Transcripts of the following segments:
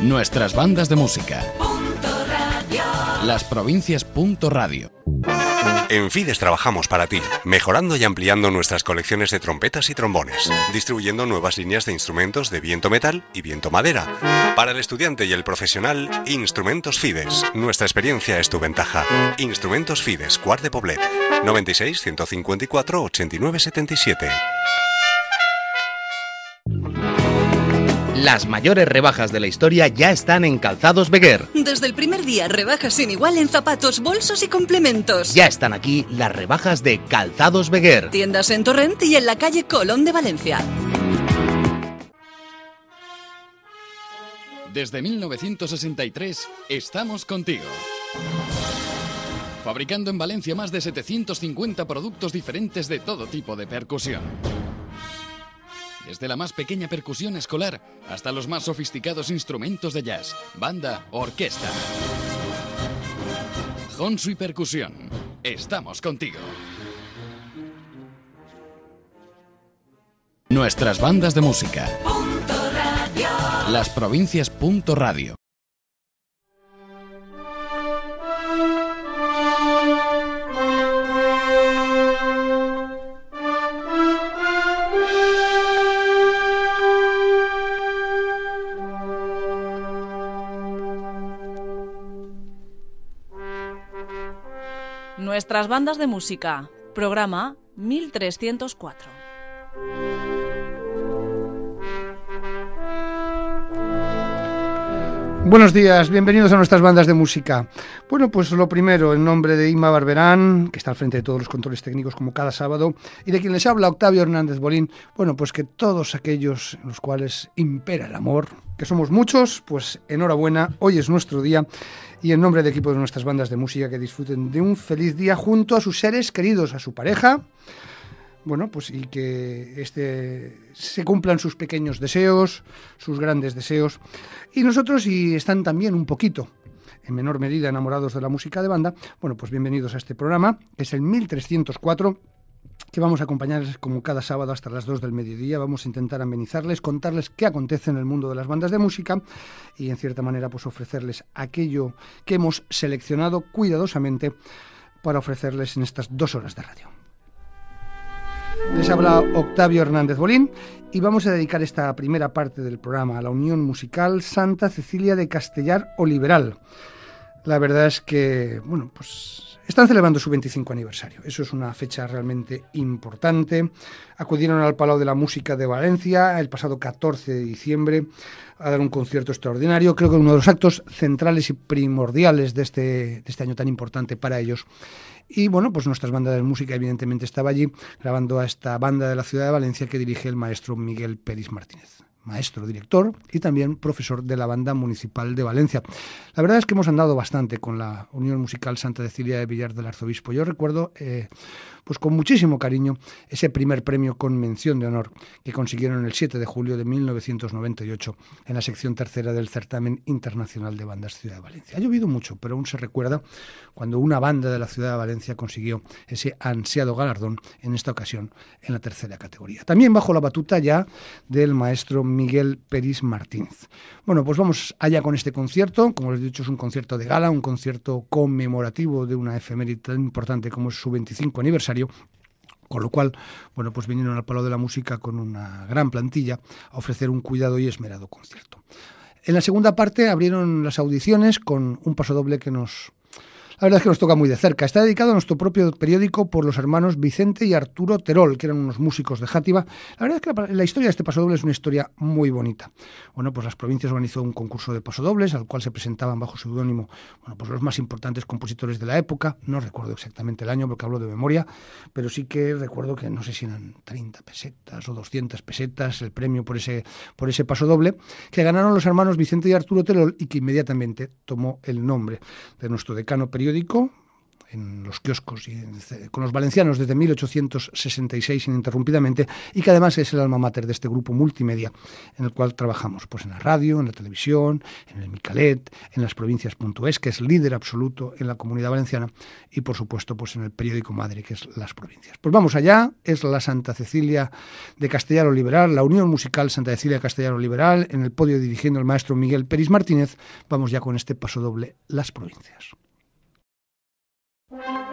Nuestras bandas de música. Las provincias. Radio. En Fides trabajamos para ti, mejorando y ampliando nuestras colecciones de trompetas y trombones, distribuyendo nuevas líneas de instrumentos de viento metal y viento madera. Para el estudiante y el profesional, Instrumentos Fides. Nuestra experiencia es tu ventaja. Instrumentos Fides, Cuart de Poblet, 96 154 89 77. Las mayores rebajas de la historia ya están en Calzados Beguer. Desde el primer día, rebajas sin igual en zapatos, bolsos y complementos. Ya están aquí las rebajas de Calzados Beguer. Tiendas en Torrent y en la calle Colón de Valencia. Desde 1963 estamos contigo. Fabricando en Valencia más de 750 productos diferentes de todo tipo de percusión desde la más pequeña percusión escolar hasta los más sofisticados instrumentos de jazz, banda orquesta. Honsu y Percusión, estamos contigo. Nuestras bandas de música. Las provincias. Radio. Nuestras bandas de música. Programa 1304. Buenos días, bienvenidos a nuestras bandas de música. Bueno, pues lo primero, en nombre de Ima Barberán, que está al frente de todos los controles técnicos como cada sábado, y de quien les habla Octavio Hernández Bolín, bueno, pues que todos aquellos en los cuales impera el amor, que somos muchos, pues enhorabuena, hoy es nuestro día y en nombre del equipo de nuestras bandas de música que disfruten de un feliz día junto a sus seres queridos, a su pareja, bueno, pues y que este se cumplan sus pequeños deseos, sus grandes deseos y nosotros y están también un poquito en menor medida enamorados de la música de banda, bueno, pues bienvenidos a este programa, que es el 1304 que vamos a acompañarles como cada sábado hasta las 2 del mediodía. Vamos a intentar amenizarles, contarles qué acontece en el mundo de las bandas de música y en cierta manera pues ofrecerles aquello que hemos seleccionado cuidadosamente para ofrecerles en estas dos horas de radio. Les habla Octavio Hernández Bolín y vamos a dedicar esta primera parte del programa a la Unión Musical Santa Cecilia de Castellar Oliveral. La verdad es que, bueno, pues están celebrando su 25 aniversario. Eso es una fecha realmente importante. Acudieron al Palau de la Música de Valencia el pasado 14 de diciembre a dar un concierto extraordinario. Creo que uno de los actos centrales y primordiales de este, de este año tan importante para ellos. Y bueno, pues nuestras bandas de música evidentemente estaba allí grabando a esta banda de la ciudad de Valencia que dirige el maestro Miguel Pérez Martínez maestro, director y también profesor de la Banda Municipal de Valencia. La verdad es que hemos andado bastante con la Unión Musical Santa Cecilia de Villar del Arzobispo. Yo recuerdo eh, pues con muchísimo cariño ese primer premio con mención de honor que consiguieron el 7 de julio de 1998 en la sección tercera del certamen internacional de bandas Ciudad de Valencia. Ha llovido mucho, pero aún se recuerda cuando una banda de la Ciudad de Valencia consiguió ese ansiado galardón, en esta ocasión en la tercera categoría. También bajo la batuta ya del maestro Miguel Peris Martínez. Bueno, pues vamos allá con este concierto. Como les he dicho, es un concierto de gala, un concierto conmemorativo de una efeméride tan importante como es su 25 aniversario con lo cual, bueno, pues vinieron al Palo de la Música con una gran plantilla a ofrecer un cuidado y esmerado concierto. En la segunda parte abrieron las audiciones con un paso doble que nos la verdad es que nos toca muy de cerca. Está dedicado a nuestro propio periódico por los hermanos Vicente y Arturo Terol, que eran unos músicos de Játiva. La verdad es que la, historia de este pasodoble es una historia muy bonita. Bueno, pues las provincias organizó un concurso de pasodobles al cual se presentaban bajo seudónimo bueno, pues los más importantes compositores de la época. No recuerdo exactamente el año porque hablo de memoria, pero sí que recuerdo que no sé si eran 30 pesetas o 200 pesetas el premio por ese, por ese pasodoble, que ganaron los hermanos Vicente y Arturo Terol y que inmediatamente tomó el nombre de nuestro decano periódico en los kioscos y con los valencianos desde 1866 ininterrumpidamente y que además es el alma mater de este grupo multimedia en el cual trabajamos pues en la radio, en la televisión, en el Micalet, en las provincias.es, que es líder absoluto en la comunidad valenciana y por supuesto pues en el periódico madre que es Las Provincias. Pues vamos allá, es la Santa Cecilia de Castellano Liberal, la Unión Musical Santa Cecilia Castellano Liberal, en el podio dirigiendo el maestro Miguel Peris Martínez. Vamos ya con este paso doble, Las Provincias. you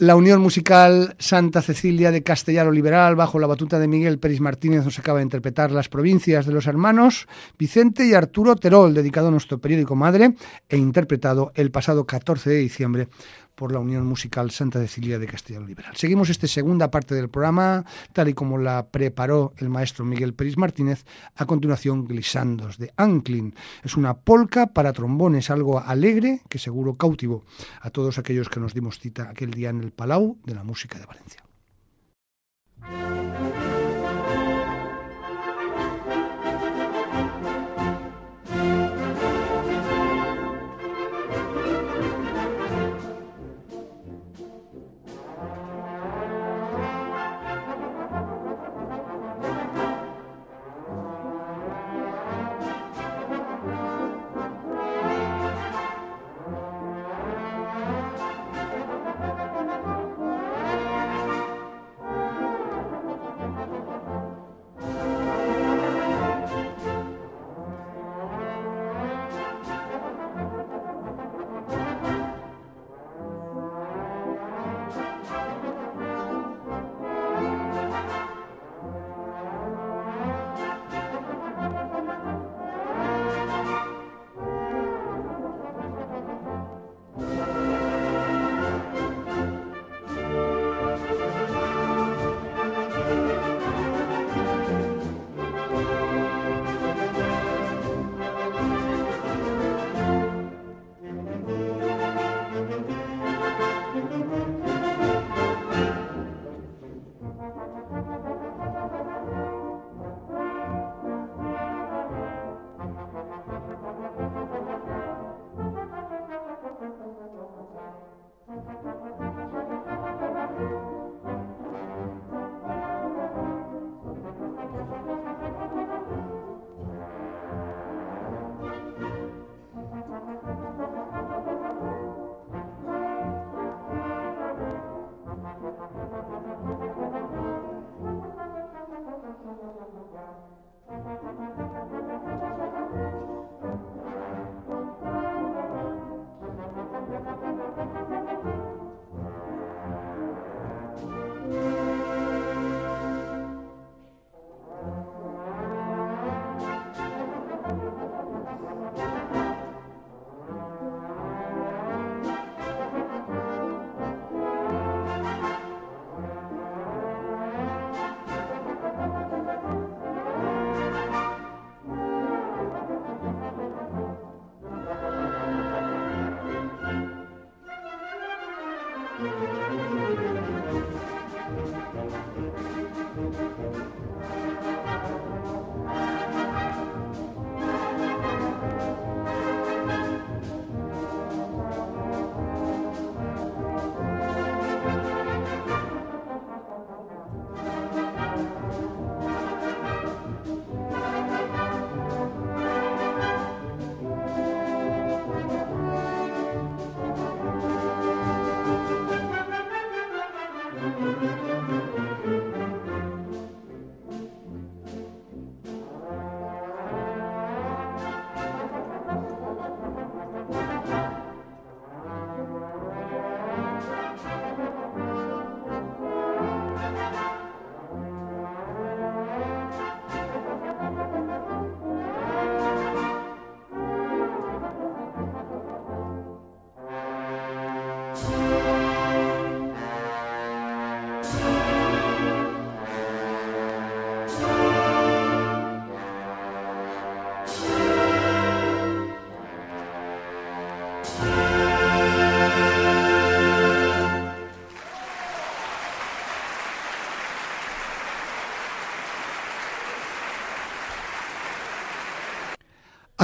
La Unión Musical Santa Cecilia de Castellano Liberal, bajo la batuta de Miguel Pérez Martínez, nos acaba de interpretar las provincias de los hermanos Vicente y Arturo Terol, dedicado a nuestro periódico Madre e interpretado el pasado 14 de diciembre por la Unión Musical Santa Cecilia de Castellano Liberal. Seguimos esta segunda parte del programa, tal y como la preparó el maestro Miguel Pérez Martínez. A continuación, Glisandos de Anklin. Es una polca para trombones, algo alegre que seguro cautivó a todos aquellos que nos dimos cita aquel día en el Palau de la Música de Valencia.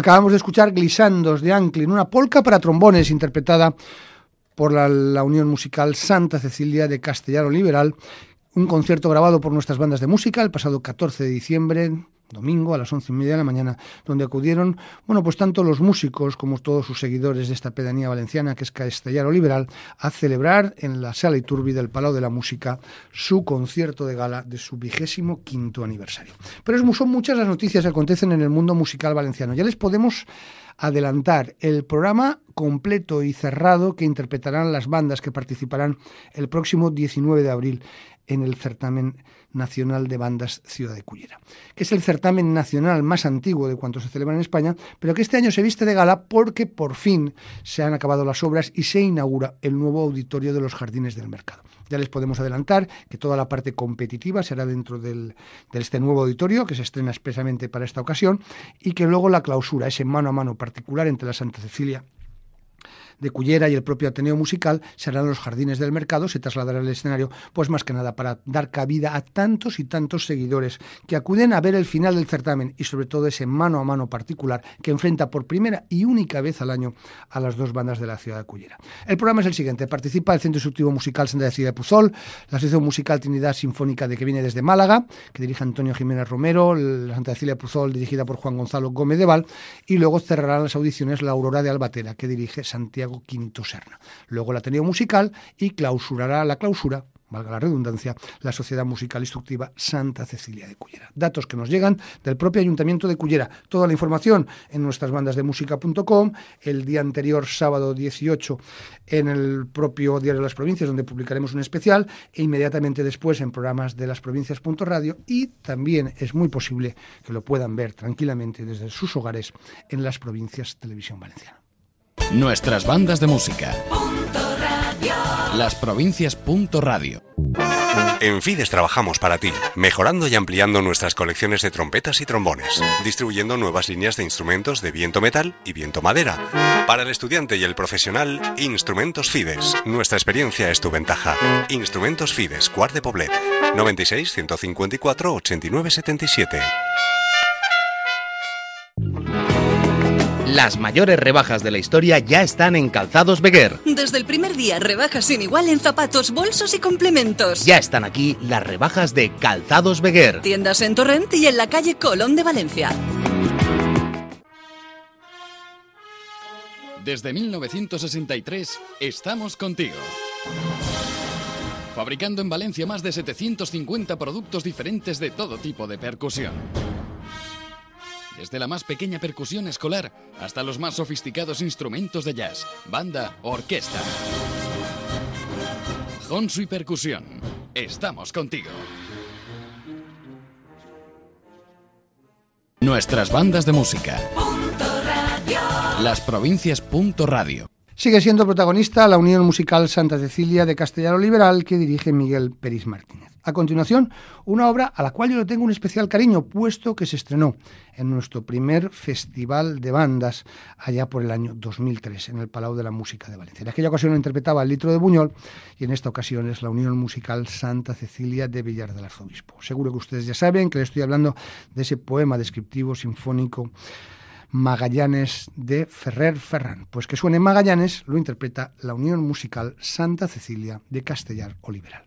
Acabamos de escuchar Glisandos de Anklin, una polca para trombones interpretada por la, la, Unión Musical Santa Cecilia de Castellano Liberal, un concierto grabado por nuestras bandas de música el pasado 14 de diciembre domingo a las once y media de la mañana, donde acudieron, bueno, pues tanto los músicos como todos sus seguidores de esta pedanía valenciana, que es Castellaro Liberal, a celebrar en la sala Iturbi del Palau de la Música su concierto de gala de su vigésimo quinto aniversario. Pero son muchas las noticias que acontecen en el mundo musical valenciano. Ya les podemos adelantar el programa completo y cerrado que interpretarán las bandas que participarán el próximo 19 de abril en el certamen nacional de bandas Ciudad de Cullera, que es el certamen nacional más antiguo de cuantos se celebran en España, pero que este año se viste de gala porque por fin se han acabado las obras y se inaugura el nuevo auditorio de los Jardines del Mercado. Ya les podemos adelantar que toda la parte competitiva será dentro de este nuevo auditorio que se estrena expresamente para esta ocasión y que luego la clausura, ese mano a mano particular entre la Santa Cecilia de Cullera y el propio Ateneo Musical serán los jardines del mercado, se trasladará al escenario, pues más que nada para dar cabida a tantos y tantos seguidores que acuden a ver el final del certamen y sobre todo ese mano a mano particular que enfrenta por primera y única vez al año a las dos bandas de la ciudad de Cullera. El programa es el siguiente, participa el Centro Instructivo Musical Santa Cecilia de Puzol, la Asociación Musical Trinidad Sinfónica de que viene desde Málaga, que dirige Antonio Jiménez Romero, la Santa Cecilia de Puzol dirigida por Juan Gonzalo Gómez de Val, y luego cerrarán las audiciones la Aurora de Albatera, que dirige Serna. Luego el Ateneo Musical y clausurará la clausura valga la redundancia, la Sociedad Musical Instructiva Santa Cecilia de Cullera. Datos que nos llegan del propio Ayuntamiento de Cullera. Toda la información en nuestras bandas de música.com, el día anterior, sábado 18, en el propio Diario de las Provincias, donde publicaremos un especial, e inmediatamente después en programas de las provincias.radio y también es muy posible que lo puedan ver tranquilamente desde sus hogares en las provincias Televisión Valenciana. Nuestras bandas de música. Las provincias. Radio. En Fides trabajamos para ti, mejorando y ampliando nuestras colecciones de trompetas y trombones, distribuyendo nuevas líneas de instrumentos de viento metal y viento madera. Para el estudiante y el profesional, Instrumentos Fides. Nuestra experiencia es tu ventaja. Instrumentos Fides, Cuart de Poblet, 96 154 89 77. Las mayores rebajas de la historia ya están en Calzados Beguer. Desde el primer día, rebajas sin igual en zapatos, bolsos y complementos. Ya están aquí las rebajas de Calzados Beguer. Tiendas en Torrent y en la calle Colón de Valencia. Desde 1963 estamos contigo. Fabricando en Valencia más de 750 productos diferentes de todo tipo de percusión desde la más pequeña percusión escolar hasta los más sofisticados instrumentos de jazz, banda orquesta. Honsu y Percusión, estamos contigo. Nuestras bandas de música. Las provincias. Radio. Sigue siendo protagonista la Unión Musical Santa Cecilia de Castellano Liberal que dirige Miguel Peris Martínez. A continuación, una obra a la cual yo le tengo un especial cariño, puesto que se estrenó en nuestro primer festival de bandas allá por el año 2003 en el Palau de la Música de Valencia. En aquella ocasión lo interpretaba el Litro de Buñol y en esta ocasión es la Unión Musical Santa Cecilia de Villar del Arzobispo. Seguro que ustedes ya saben que le estoy hablando de ese poema descriptivo sinfónico Magallanes de Ferrer Ferran. Pues que suene Magallanes lo interpreta la Unión Musical Santa Cecilia de Castellar Oliveral.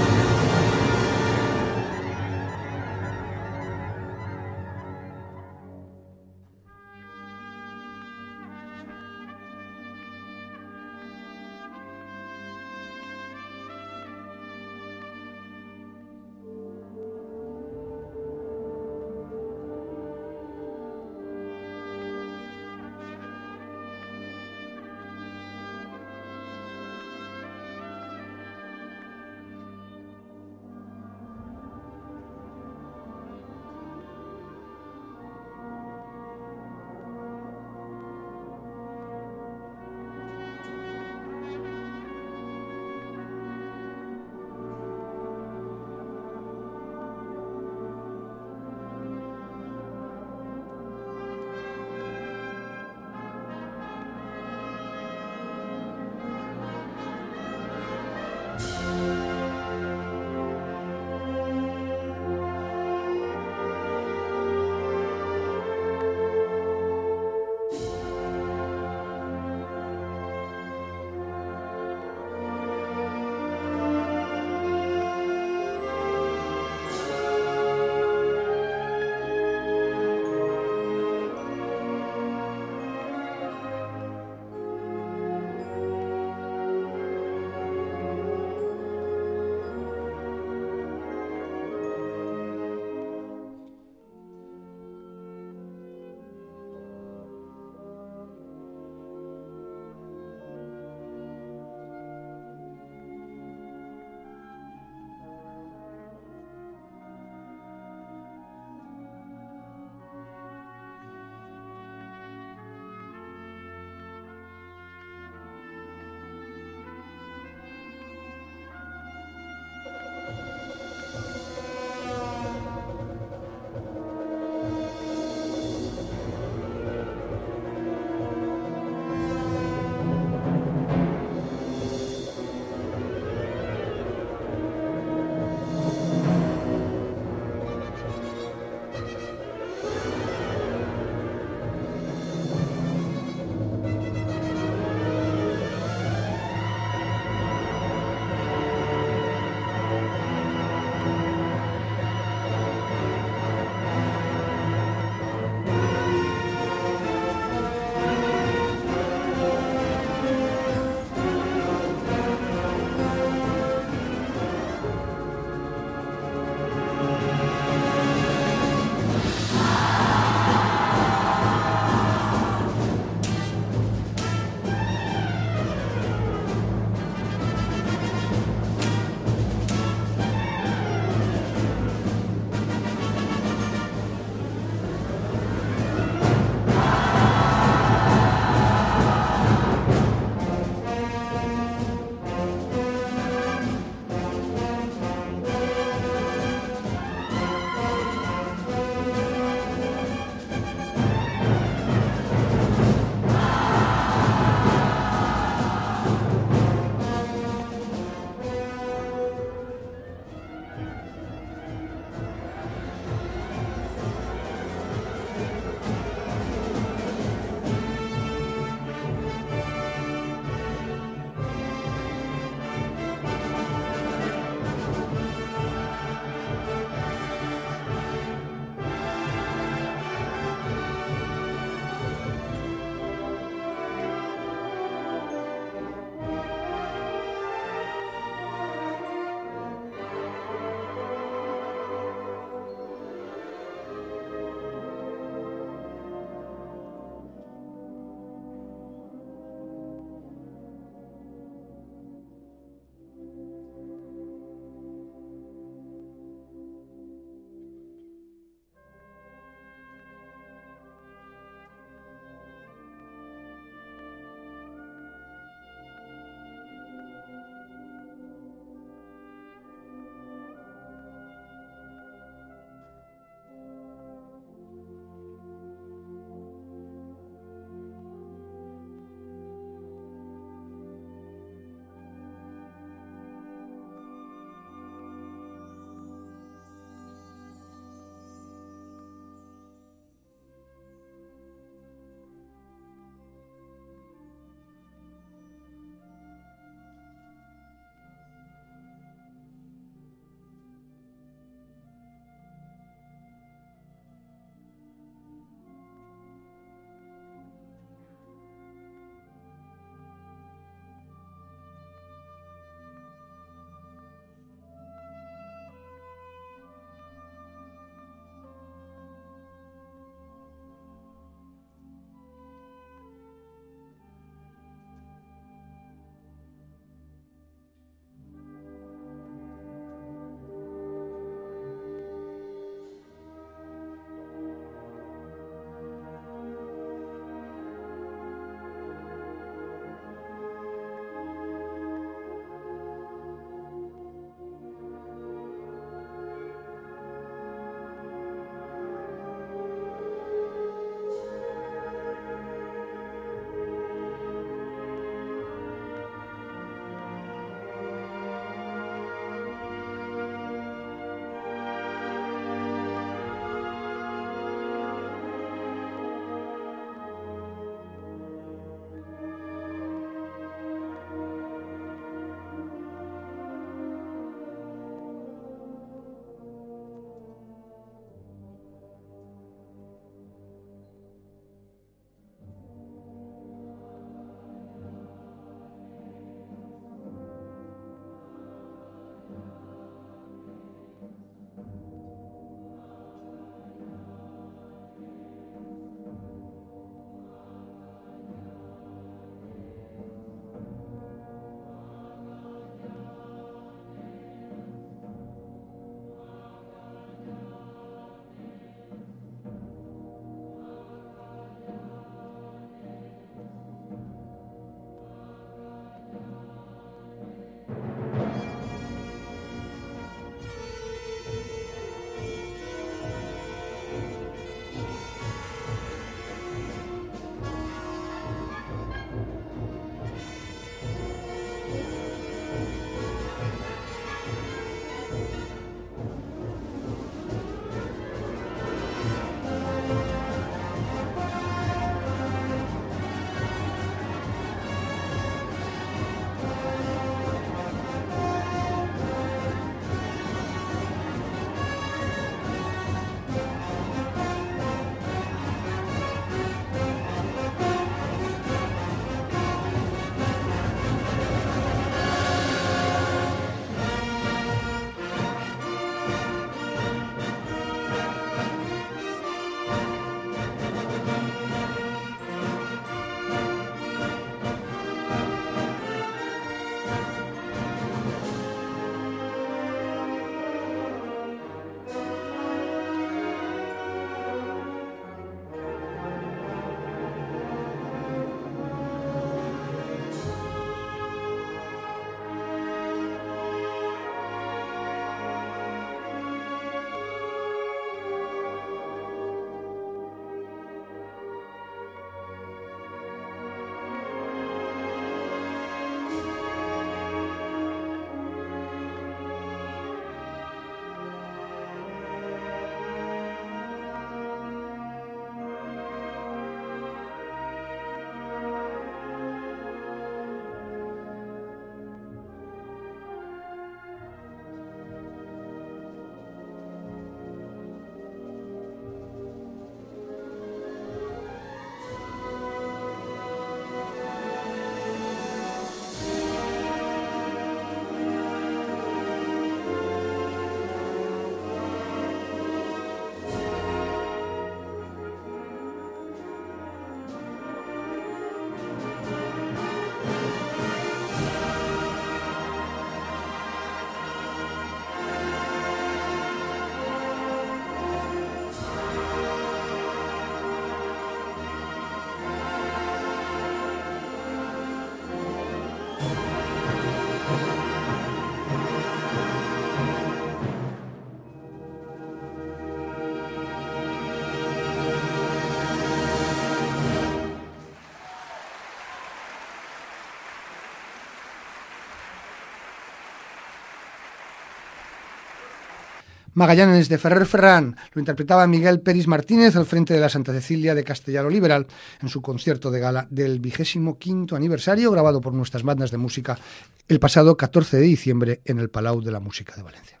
Magallanes de Ferrer Ferrán lo interpretaba Miguel Peris Martínez al frente de la Santa Cecilia de Castellano Liberal en su concierto de gala del vigésimo quinto aniversario grabado por nuestras bandas de música el pasado 14 de diciembre en el Palau de la Música de Valencia.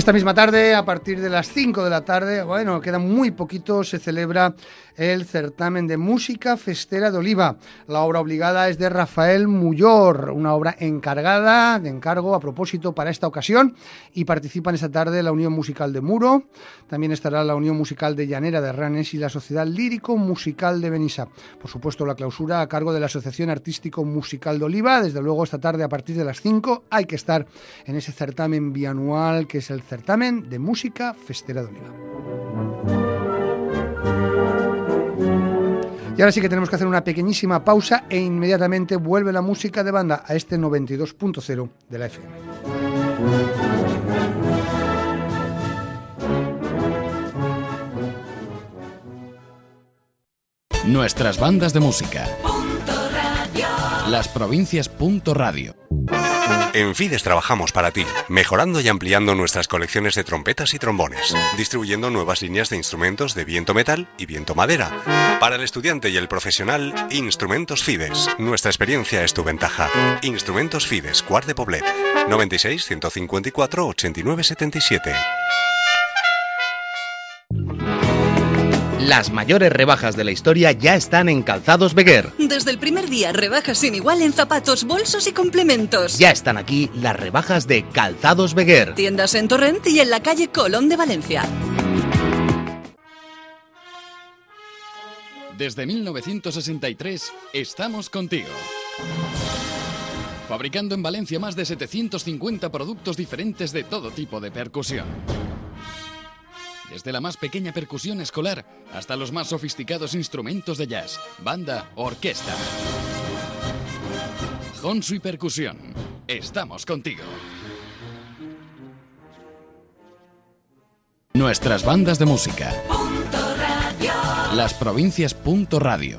Esta misma tarde, a partir de las 5 de la tarde, bueno, queda muy poquito, se celebra el certamen de música festera de Oliva. La obra obligada es de Rafael Muyor, una obra encargada, de encargo a propósito para esta ocasión, y participan esta tarde la Unión Musical de Muro, también estará la Unión Musical de Llanera de Ranes y la Sociedad Lírico Musical de Benissa. Por supuesto, la clausura a cargo de la Asociación Artístico Musical de Oliva. Desde luego, esta tarde, a partir de las 5, hay que estar en ese certamen bianual que es el certamen de música festera de Oliva. Y ahora sí que tenemos que hacer una pequeñísima pausa e inmediatamente vuelve la música de banda a este 92.0 de la FM. Nuestras bandas de música. Las provincias. Radio. En Fides trabajamos para ti, mejorando y ampliando nuestras colecciones de trompetas y trombones, distribuyendo nuevas líneas de instrumentos de viento metal y viento madera. Para el estudiante y el profesional, Instrumentos Fides. Nuestra experiencia es tu ventaja. Instrumentos Fides, Cuart de Poblet, 96 154 89 77. Las mayores rebajas de la historia ya están en Calzados Beguer. Desde el primer día, rebajas sin igual en zapatos, bolsos y complementos. Ya están aquí las rebajas de Calzados Beguer. Tiendas en Torrent y en la calle Colón de Valencia. Desde 1963 estamos contigo. Fabricando en Valencia más de 750 productos diferentes de todo tipo de percusión. Desde la más pequeña percusión escolar hasta los más sofisticados instrumentos de jazz, banda orquesta. Honsu y Percusión. Estamos contigo. Nuestras bandas de música. Las provincias. Radio.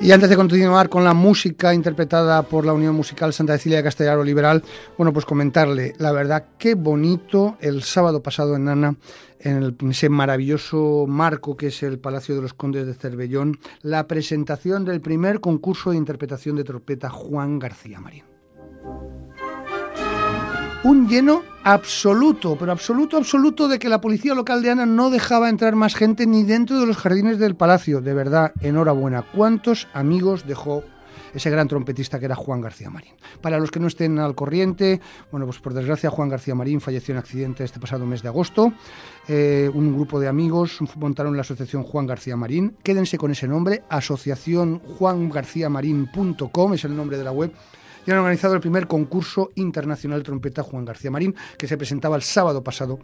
Y antes de continuar con la música interpretada por la Unión Musical Santa Cecilia Castellaro Liberal, bueno, pues comentarle, la verdad, qué bonito el sábado pasado en Nana, en ese maravilloso marco que es el Palacio de los Condes de Cervellón, la presentación del primer concurso de interpretación de trompeta Juan García Marín un lleno absoluto, pero absoluto, absoluto de que la policía local de Ana no dejaba entrar más gente ni dentro de los jardines del palacio. De verdad, enhorabuena. ¿Cuántos amigos dejó ese gran trompetista que era Juan García Marín. Para los que no estén al corriente, bueno, pues por desgracia Juan García Marín falleció en accidente este pasado mes de agosto. Eh, un grupo de amigos montaron la asociación Juan García Marín. Quédense con ese nombre, asociaciónjuangarciamarín.com es el nombre de la web y han organizado el primer concurso internacional de trompeta Juan García Marín, que se presentaba el sábado pasado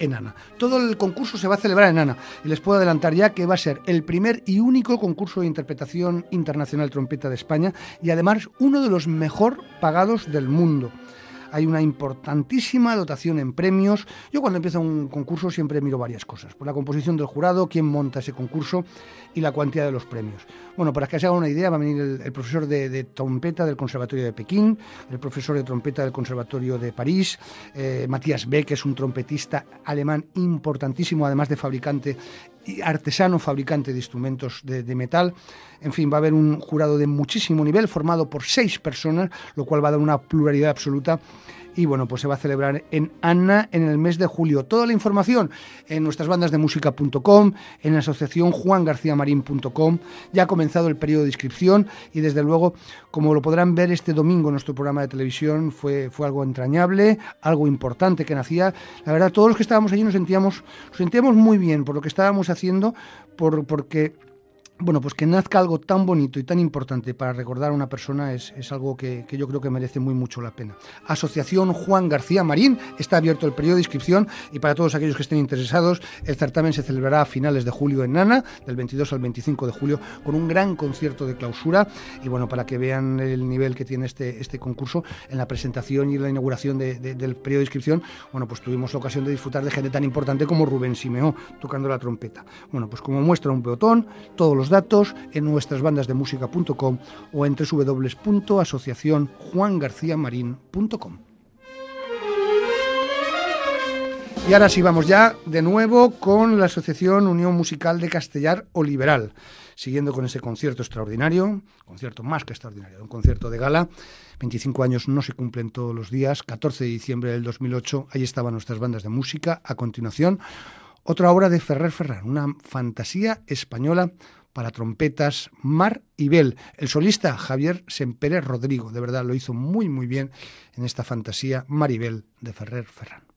en Ana. Todo el concurso se va a celebrar en Ana y les puedo adelantar ya que va a ser el primer y único concurso de interpretación internacional trompeta de España y además uno de los mejor pagados del mundo hay una importantísima dotación en premios. Yo cuando empiezo un concurso siempre miro varias cosas, por la composición del jurado, quién monta ese concurso y la cuantía de los premios. Bueno, para que se haga una idea, va a venir el, profesor de, trompeta del Conservatorio de Pekín, el profesor de trompeta del Conservatorio de París, eh, Matías Beck, que es un trompetista alemán importantísimo, además de fabricante artesano fabricante de instrumentos de, de, metal. En fin, va a haber un jurado de muchísimo nivel formado por seis personas, lo cual va a dar una pluralidad absoluta y bueno, pues se va a celebrar en Anna en el mes de julio. Toda la información en nuestras bandas de música.com, en la asociación juangarciamarín.com. Ya ha comenzado el periodo de inscripción y desde luego, como lo podrán ver este domingo en nuestro programa de televisión, fue, fue algo entrañable, algo importante que nacía. La verdad, todos los que estábamos allí nos sentíamos, sentíamos muy bien por lo que estábamos haciendo, por, porque bueno, pues que nazca algo tan bonito y tan importante para recordar a una persona es, algo que, yo creo que merece muy mucho la pena. Asociación Juan García Marín, está abierto el periodo de inscripción y para todos aquellos que estén interesados, el certamen se celebrará a finales de julio en Nana, del 22 al 25 de julio, con un gran concierto de clausura. Y bueno, para que vean el nivel que tiene este, este concurso, en la presentación y la inauguración del periodo de inscripción, bueno, pues tuvimos la ocasión de disfrutar de gente tan importante como Rubén Simeó tocando la trompeta. Bueno, pues como muestra un peotón, todos los datos en nuestras bandas de música.com o en www.asociacionjuangarciamarin.com. Y ahora sí vamos ya de nuevo con la Asociación Unión Musical de Castellar o Liberal, siguiendo con ese concierto extraordinario, concierto más que extraordinario, un concierto de gala. 25 años no se cumplen todos los días, 14 de diciembre del 2008, ahí estaban nuestras bandas de música. A continuación, otra obra de Ferrer Ferran, una fantasía española para trompetas Mar y Bel. El solista Javier Sempere Rodrigo, de verdad lo hizo muy muy bien en esta fantasía Maribel de Ferrer Ferran.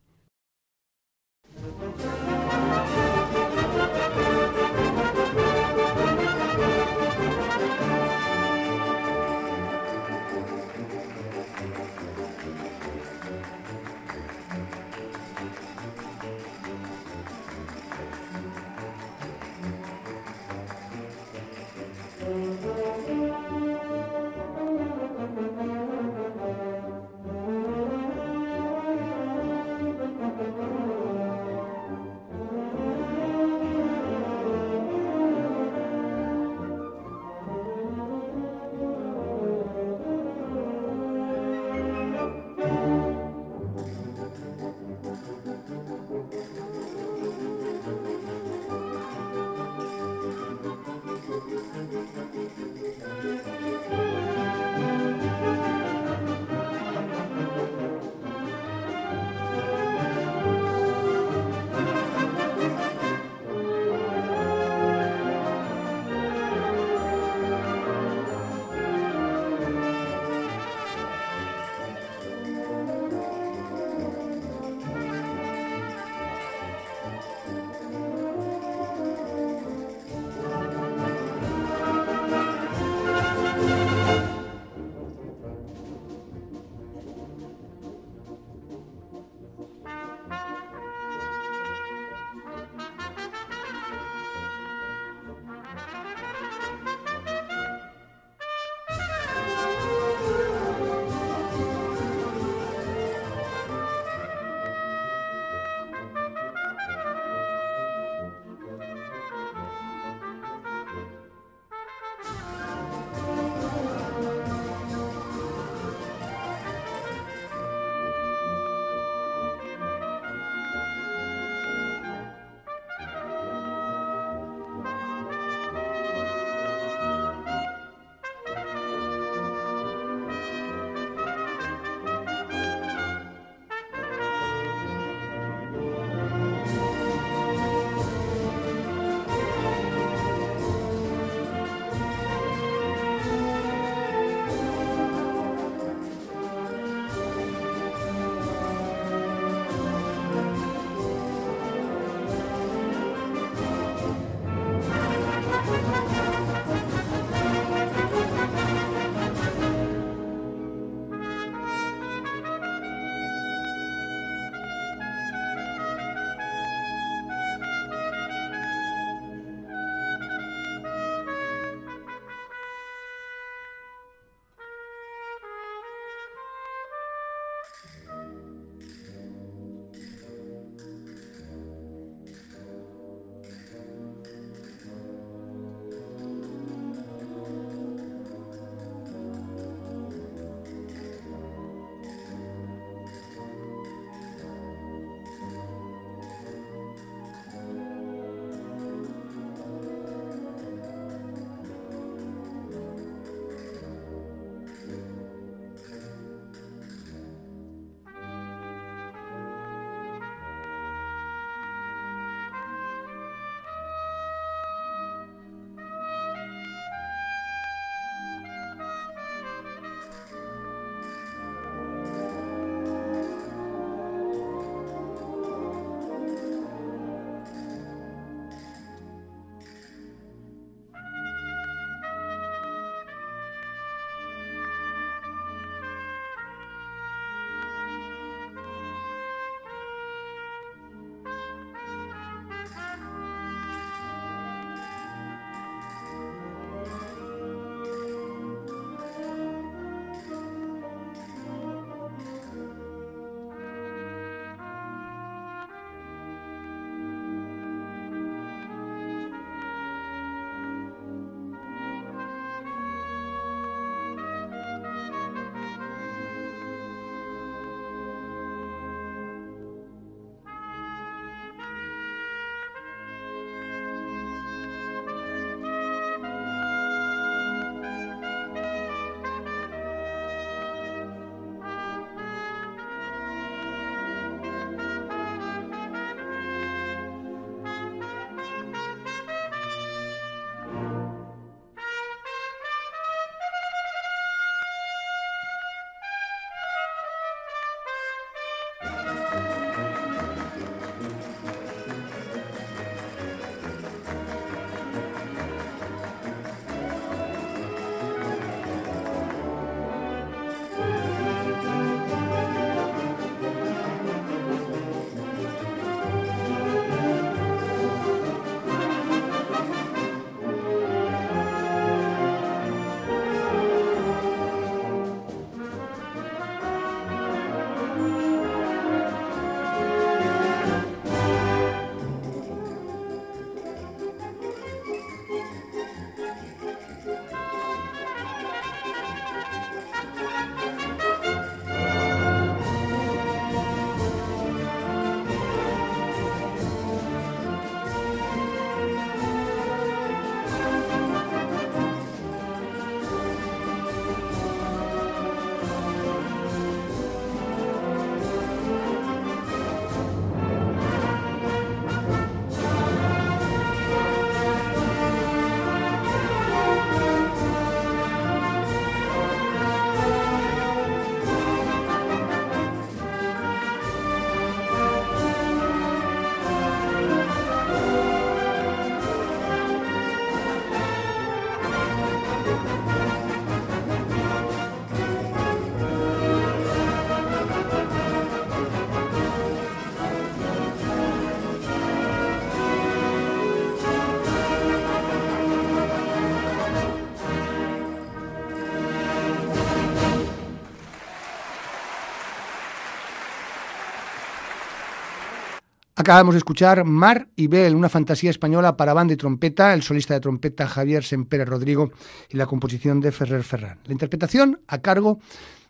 Acabamos de escuchar Mar y Bel, una fantasía española para banda y trompeta, el solista de trompeta Javier Sempere Rodrigo y la composición de Ferrer Ferran. La interpretación a cargo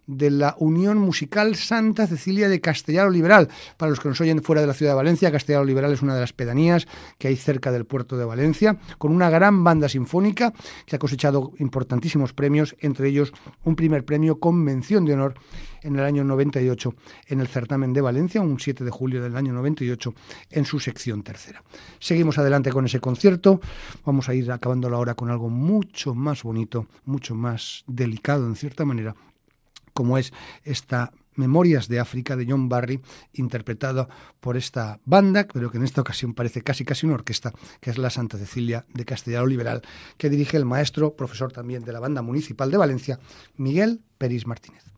de la Unión Musical Santa Cecilia de Castellaro Liberal. Para los que nos oyen fuera de la ciudad de Valencia, Castellaro Liberal es una de las pedanías que hay cerca del puerto de Valencia, con una gran banda sinfónica que ha cosechado importantísimos premios, entre ellos un primer premio con mención de honor en el año 98 en el certamen de Valencia, un 7 de julio del año 98, en su sección tercera. Seguimos adelante con ese concierto, vamos a ir acabándolo ahora con algo mucho más bonito, mucho más delicado en cierta manera, como es esta Memorias de África de John Barry, interpretada por esta banda, pero que en esta ocasión parece casi casi una orquesta, que es la Santa Cecilia de Castellano Liberal, que dirige el maestro, profesor también de la banda municipal de Valencia, Miguel Peris Martínez.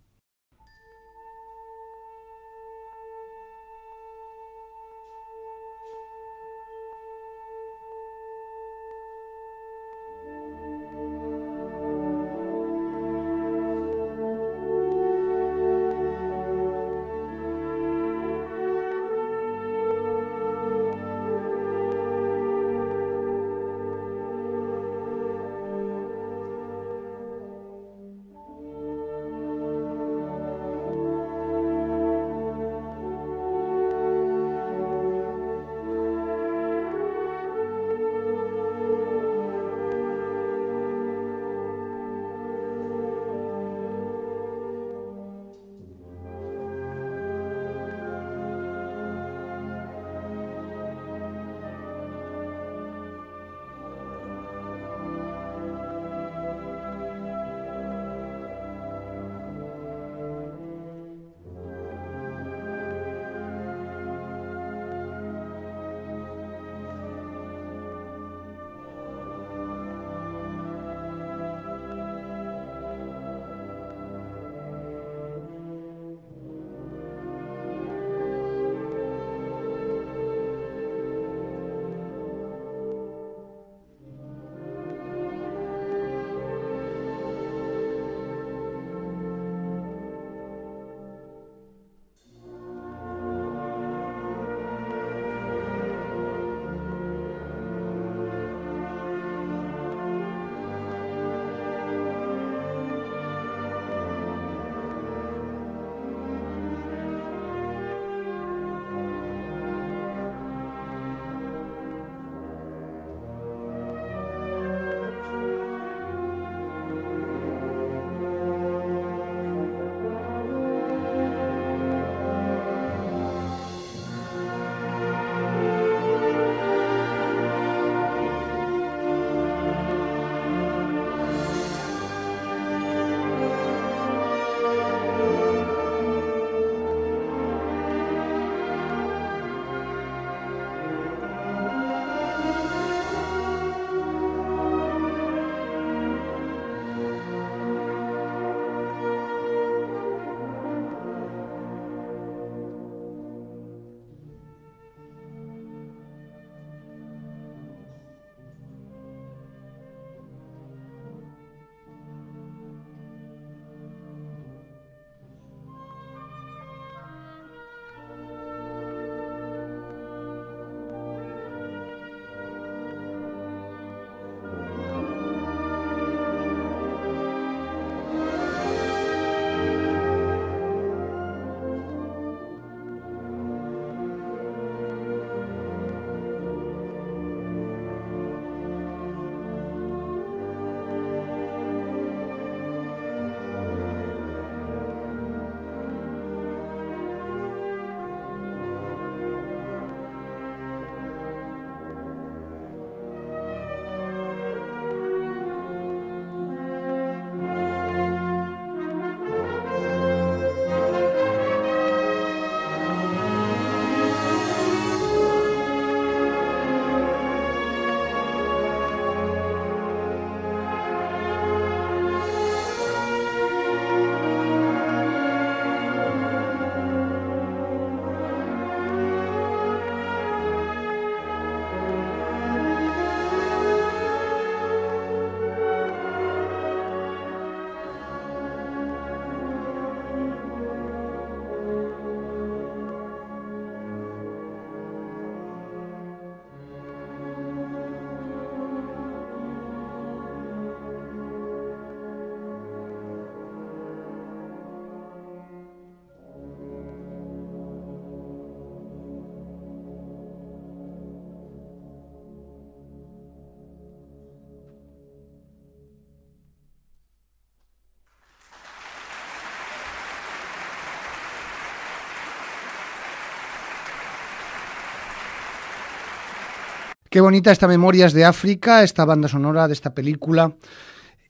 Qué bonita esta Memorias de África, esta banda sonora de esta película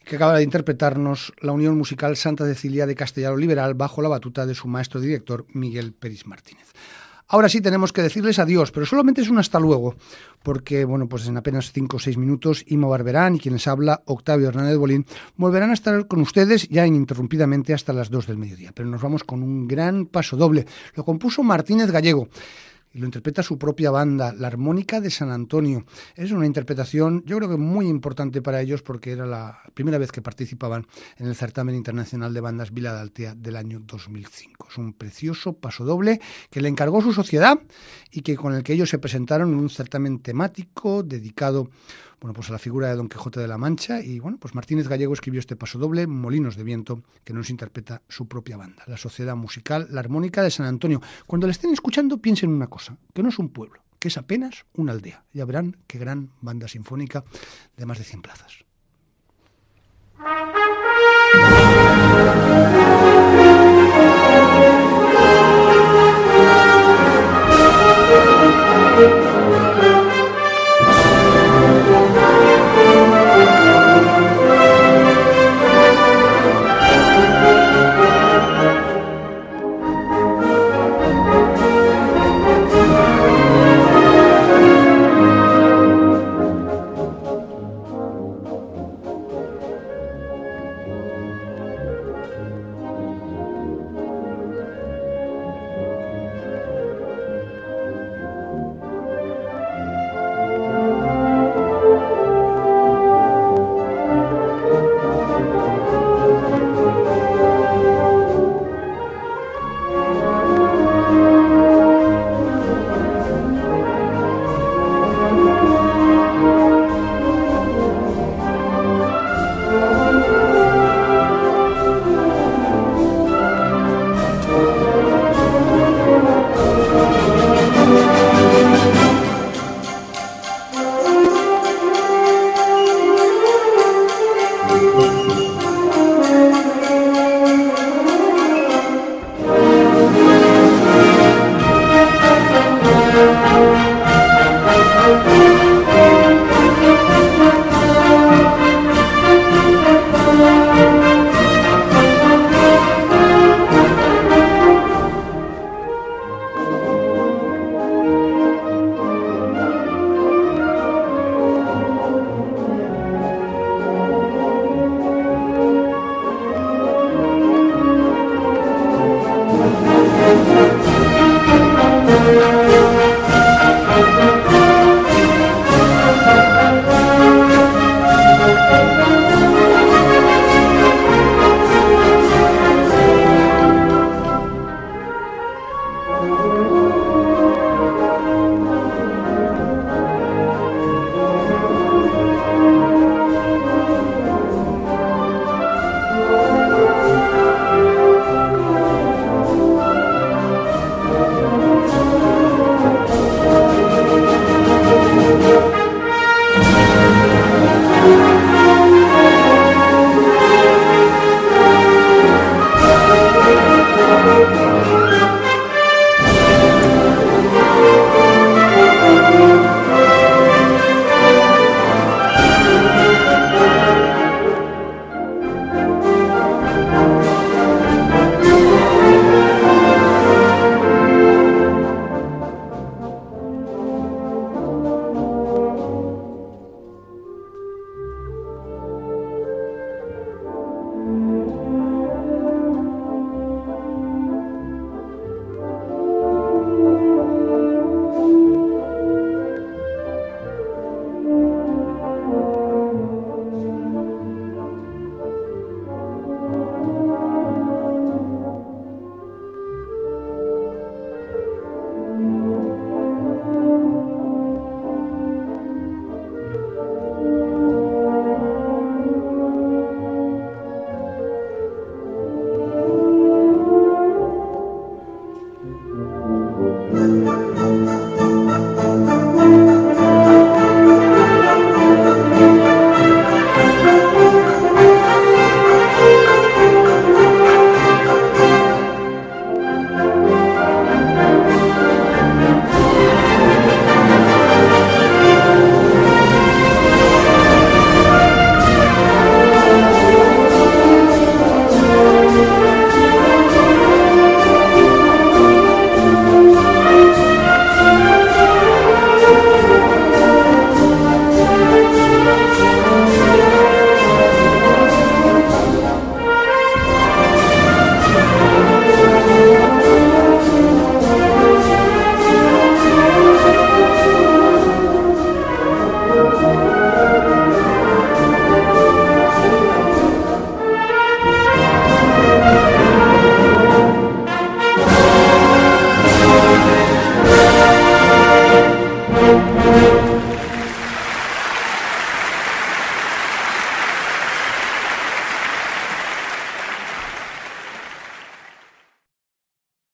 que acaba de interpretarnos la Unión Musical Santa Cecilia de Castellano Liberal bajo la batuta de su maestro director Miguel Peris Martínez. Ahora sí tenemos que decirles adiós, pero solamente es un hasta luego, porque bueno, pues en apenas cinco o seis minutos Ima Barberán y quienes habla Octavio Hernández Bolín volverán a estar con ustedes ya ininterrumpidamente hasta las dos del mediodía. Pero nos vamos con un gran paso doble. Lo compuso Martínez Gallego y lo interpreta su propia banda, la Armónica de San Antonio. Es una interpretación, yo creo que muy importante para ellos porque era la primera vez que participaban en el certamen internacional de bandas Vila Daltea del año 2005. Es un precioso paso doble que le encargó su sociedad y que con el que ellos se presentaron en un certamen temático dedicado bueno, pues a la figura de Don Quijote de la Mancha y bueno, pues Martínez Gallego escribió este paso doble, Molinos de Viento, que nos interpreta su propia banda, la Sociedad Musical La Armónica de San Antonio. Cuando la estén escuchando, piensen una cosa, que no es un pueblo, que es apenas una aldea. Ya verán qué gran banda sinfónica de más de 100 plazas.